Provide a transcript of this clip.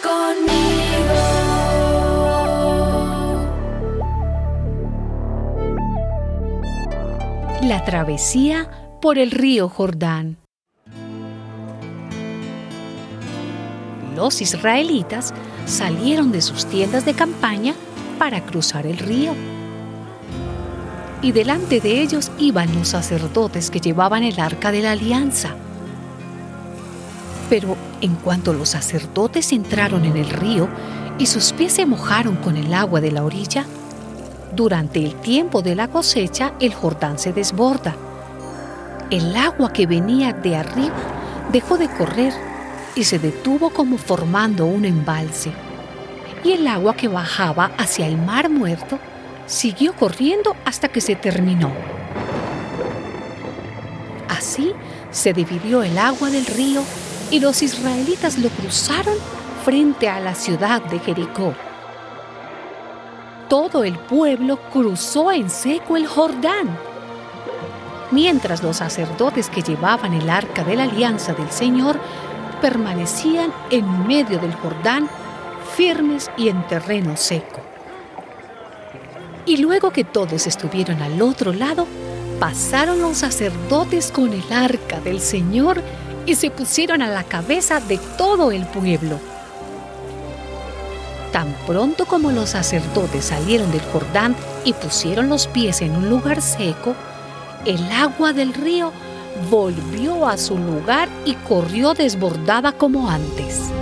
conmigo. La travesía por el río Jordán. Los israelitas salieron de sus tiendas de campaña para cruzar el río. Y delante de ellos iban los sacerdotes que llevaban el arca de la alianza pero en cuanto los sacerdotes entraron en el río y sus pies se mojaron con el agua de la orilla, durante el tiempo de la cosecha el Jordán se desborda. El agua que venía de arriba dejó de correr y se detuvo como formando un embalse. Y el agua que bajaba hacia el mar muerto siguió corriendo hasta que se terminó. Así se dividió el agua del río y los israelitas lo cruzaron frente a la ciudad de Jericó. Todo el pueblo cruzó en seco el Jordán, mientras los sacerdotes que llevaban el arca de la alianza del Señor permanecían en medio del Jordán, firmes y en terreno seco. Y luego que todos estuvieron al otro lado, pasaron los sacerdotes con el arca del Señor y se pusieron a la cabeza de todo el pueblo. Tan pronto como los sacerdotes salieron del Jordán y pusieron los pies en un lugar seco, el agua del río volvió a su lugar y corrió desbordada como antes.